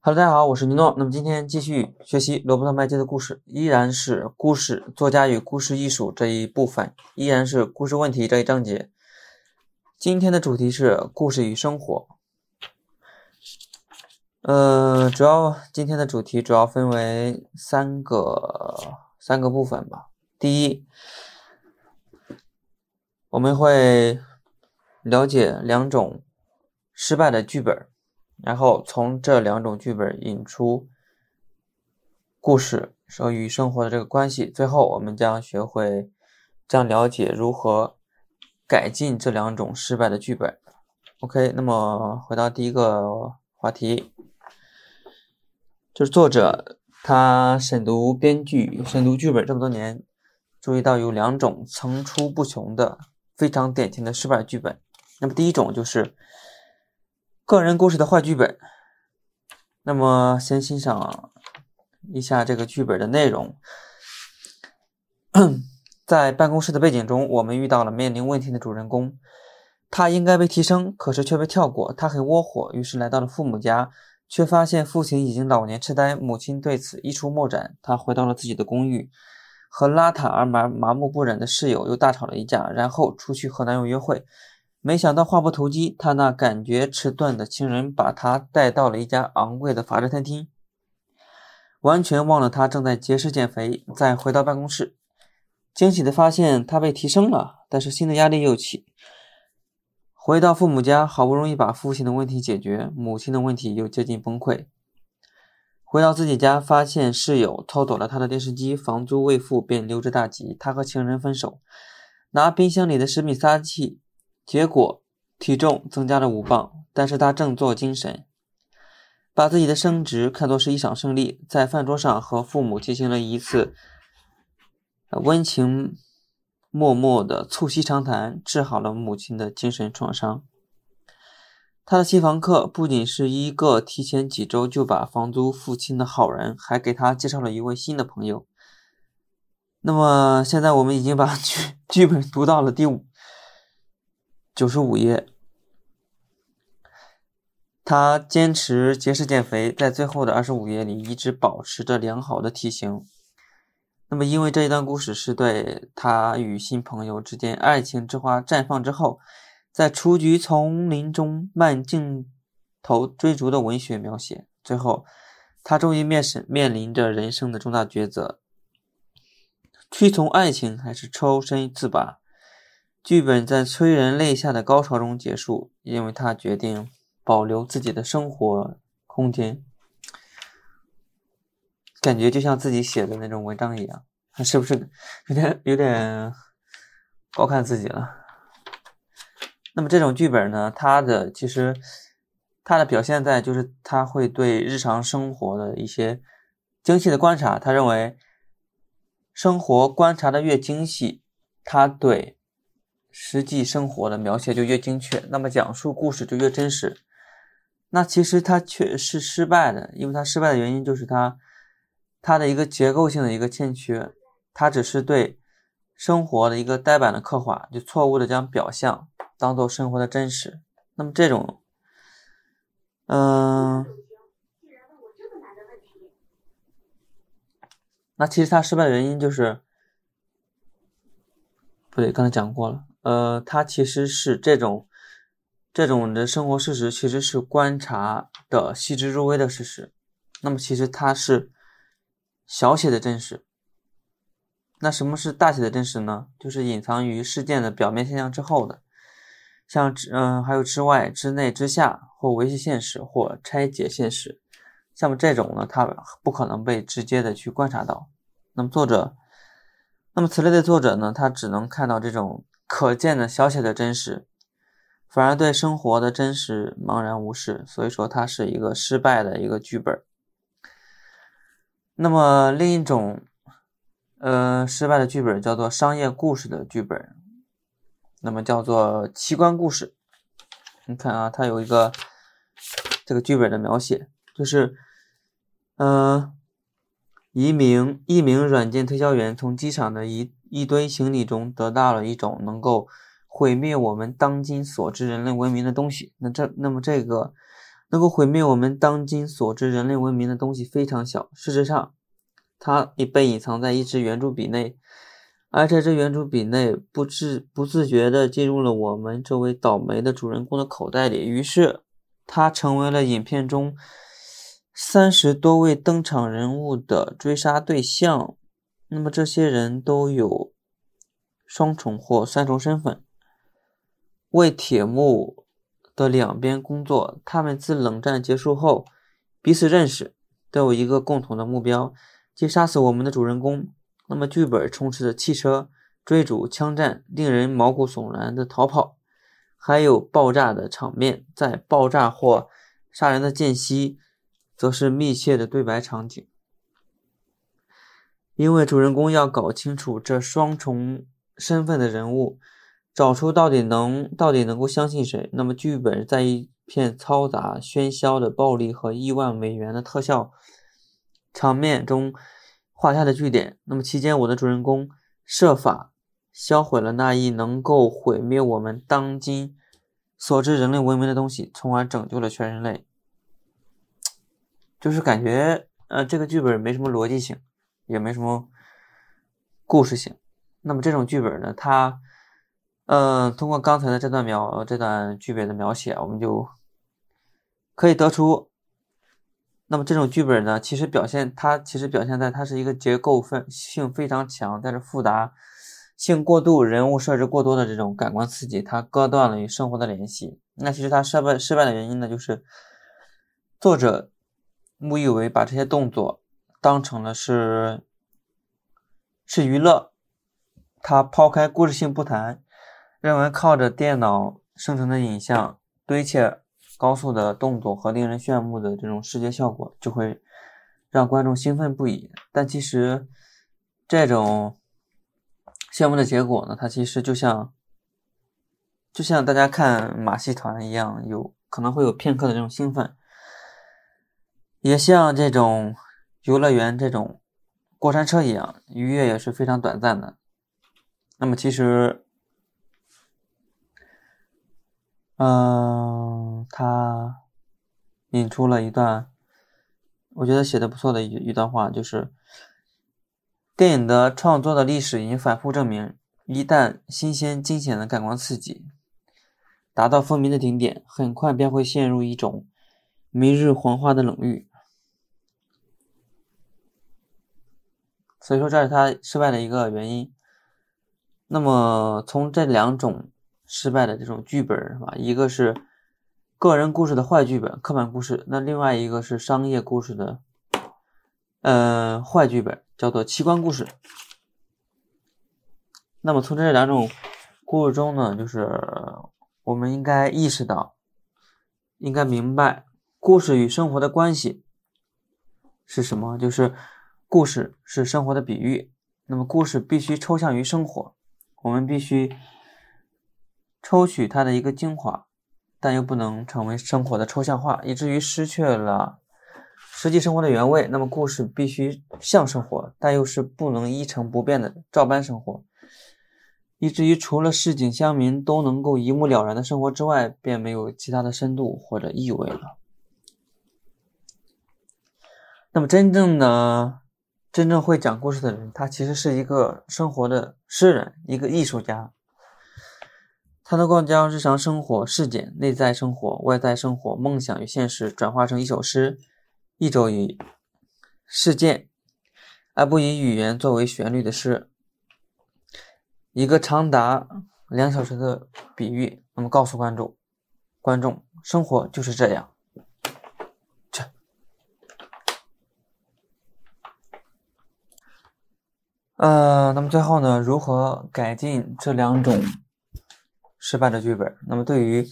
Hello，大家好，我是尼诺。那么今天继续学习罗伯特麦基的故事，依然是故事作家与故事艺术这一部分，依然是故事问题这一章节。今天的主题是故事与生活。呃，主要今天的主题主要分为三个三个部分吧。第一，我们会了解两种失败的剧本。然后从这两种剧本引出故事说与生活的这个关系，最后我们将学会将了解如何改进这两种失败的剧本。OK，那么回到第一个话题，就是作者他审读编剧、审读剧本这么多年，注意到有两种层出不穷的非常典型的失败剧本。那么第一种就是。个人故事的坏剧本。那么，先欣赏一下这个剧本的内容。在办公室的背景中，我们遇到了面临问题的主人公。他应该被提升，可是却被跳过。他很窝火，于是来到了父母家，却发现父亲已经老年痴呆，母亲对此一筹莫展。他回到了自己的公寓，和邋遢而麻麻木不仁的室友又大吵了一架，然后出去和男友约会。没想到话不投机，他那感觉迟钝的情人把他带到了一家昂贵的法式餐厅，完全忘了他正在节食减肥。再回到办公室，惊喜的发现他被提升了，但是新的压力又起。回到父母家，好不容易把父亲的问题解决，母亲的问题又接近崩溃。回到自己家，发现室友偷走了他的电视机，房租未付便溜之大吉。他和情人分手，拿冰箱里的食品撒气。结果体重增加了五磅，但是他振作精神，把自己的升职看作是一场胜利，在饭桌上和父母进行了一次温情脉脉的促膝长谈，治好了母亲的精神创伤。他的新房客不仅是一个提前几周就把房租付清的好人，还给他介绍了一位新的朋友。那么现在我们已经把剧剧本读到了第五。九十五页，他坚持节食减肥，在最后的二十五页里一直保持着良好的体型。那么，因为这一段故事是对他与新朋友之间爱情之花绽放之后，在雏菊丛林中慢镜头追逐的文学描写。最后，他终于面审面临着人生的重大抉择：屈从爱情，还是抽身自拔？剧本在催人泪下的高潮中结束，因为他决定保留自己的生活空间，感觉就像自己写的那种文章一样，他是不是有点有点高看自己了？那么这种剧本呢，它的其实它的表现在就是他会对日常生活的一些精细的观察，他认为生活观察的越精细，他对。实际生活的描写就越精确，那么讲述故事就越真实。那其实它却是失败的，因为它失败的原因就是它它的一个结构性的一个欠缺，它只是对生活的一个呆板的刻画，就错误的将表象当做生活的真实。那么这种，嗯，那其实它失败的原因就是，不对，刚才讲过了。呃，它其实是这种这种的生活事实，其实是观察的细致入微的事实。那么，其实它是小写的真实。那什么是大写的真实呢？就是隐藏于事件的表面现象之后的，像嗯，还有之外、之内、之下，或维系现实，或拆解现实。像这种呢，它不可能被直接的去观察到。那么作者，那么此类的作者呢，他只能看到这种。可见的小写的真实，反而对生活的真实茫然无视，所以说它是一个失败的一个剧本。那么另一种，呃，失败的剧本叫做商业故事的剧本，那么叫做奇观故事。你看啊，它有一个这个剧本的描写，就是，嗯，一名一名软件推销员从机场的一。一堆行李中得到了一种能够毁灭我们当今所知人类文明的东西。那这那么这个能够毁灭我们当今所知人类文明的东西非常小。事实上，它已被隐藏在一支圆珠笔内，而这支圆珠笔内不自不自觉地进入了我们这位倒霉的主人公的口袋里。于是，它成为了影片中三十多位登场人物的追杀对象。那么，这些人都有双重或三重身份，为铁幕。的两边工作，他们自冷战结束后彼此认识，都有一个共同的目标，即杀死我们的主人公。那么，剧本充斥着汽车追逐、枪战、令人毛骨悚然的逃跑，还有爆炸的场面。在爆炸或杀人的间隙，则是密切的对白场景，因为主人公要搞清楚这双重身份的人物。找出到底能到底能够相信谁？那么剧本在一片嘈杂、喧嚣的暴力和亿万美元的特效场面中画下的句点。那么期间，我的主人公设法销毁了那一能够毁灭我们当今所知人类文明的东西，从而拯救了全人类。就是感觉，呃，这个剧本没什么逻辑性，也没什么故事性。那么这种剧本呢，它。嗯，通过刚才的这段描这段剧本的描写，我们就可以得出，那么这种剧本呢，其实表现它其实表现在它是一个结构分性非常强，但是复杂性过度，人物设置过多的这种感官刺激，它割断了与生活的联系。那其实它失败失败的原因呢，就是作者误以为把这些动作当成了是是娱乐，他抛开故事性不谈。认为靠着电脑生成的影像、堆砌高速的动作和令人炫目的这种视觉效果，就会让观众兴奋不已。但其实，这种炫目的结果呢，它其实就像就像大家看马戏团一样，有可能会有片刻的这种兴奋，也像这种游乐园这种过山车一样，愉悦也是非常短暂的。那么其实。嗯，他引出了一段，我觉得写的不错的一一段话，就是电影的创作的历史已经反复证明，一旦新鲜惊险的感官刺激达到风靡的顶点，很快便会陷入一种明日黄花的冷遇。所以说，这是他失败的一个原因。那么，从这两种。失败的这种剧本是吧？一个是个人故事的坏剧本、刻板故事，那另外一个是商业故事的，呃，坏剧本，叫做奇观故事。那么从这两种故事中呢，就是我们应该意识到，应该明白故事与生活的关系是什么？就是故事是生活的比喻，那么故事必须抽象于生活，我们必须。抽取它的一个精华，但又不能成为生活的抽象化，以至于失去了实际生活的原味。那么，故事必须像生活，但又是不能一成不变的照搬生活，以至于除了市井乡民都能够一目了然的生活之外，便没有其他的深度或者意味了。那么，真正的、真正会讲故事的人，他其实是一个生活的诗人，一个艺术家。他能够将日常生活事件、内在生活、外在生活、梦想与现实转化成一首诗，一首以事件而不以语言作为旋律的诗，一个长达两小时的比喻，那么告诉观众：观众，生活就是这样。这，呃，那么最后呢，如何改进这两种？失败的剧本。那么，对于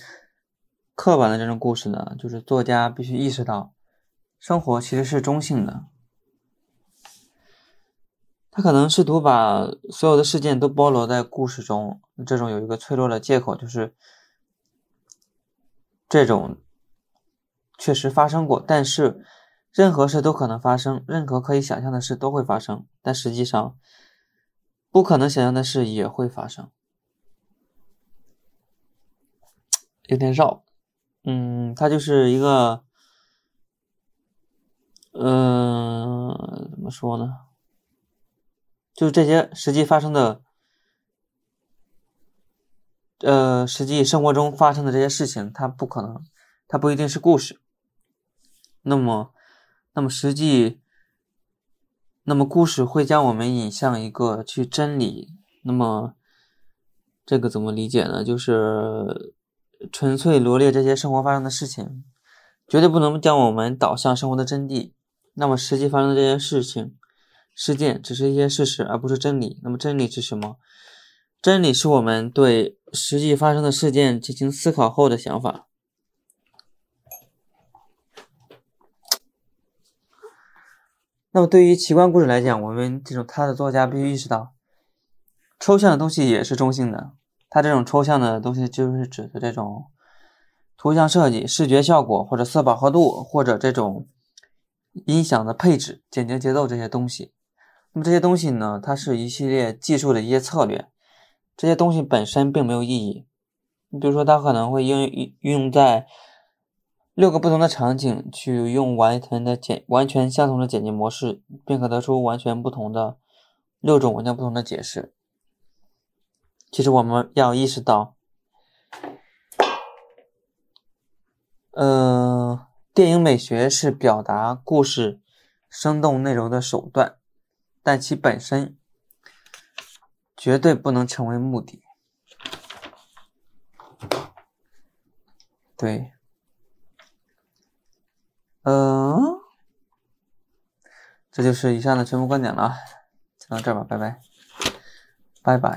刻板的这种故事呢，就是作家必须意识到，生活其实是中性的。他可能试图把所有的事件都包罗在故事中，这种有一个脆弱的借口，就是这种确实发生过。但是，任何事都可能发生，任何可以想象的事都会发生，但实际上，不可能想象的事也会发生。有点绕，嗯，它就是一个嗯，怎么说呢？就这些实际发生的，呃，实际生活中发生的这些事情，它不可能，它不一定是故事。那么，那么实际，那么故事会将我们引向一个去真理。那么，这个怎么理解呢？就是纯粹罗列这些生活发生的事情，绝对不能将我们导向生活的真谛。那么实际发生的这些事情。事件只是一些事实，而不是真理。那么，真理是什么？真理是我们对实际发生的事件进行思考后的想法。那么，对于奇观故事来讲，我们这种他的作家必须意识到，抽象的东西也是中性的。它这种抽象的东西，就是指的这种图像设计、视觉效果，或者色饱和度，或者这种音响的配置、简洁节奏这些东西。那么这些东西呢？它是一系列技术的一些策略，这些东西本身并没有意义。你比如说，它可能会应运用在六个不同的场景，去用完全的简完全相同的剪辑模式，便可得出完全不同的六种完全不同的解释。其实我们要意识到，呃，电影美学是表达故事生动内容的手段。但其本身绝对不能成为目的。对，嗯，这就是以上的全部观点了，就到这儿吧，拜拜，拜拜。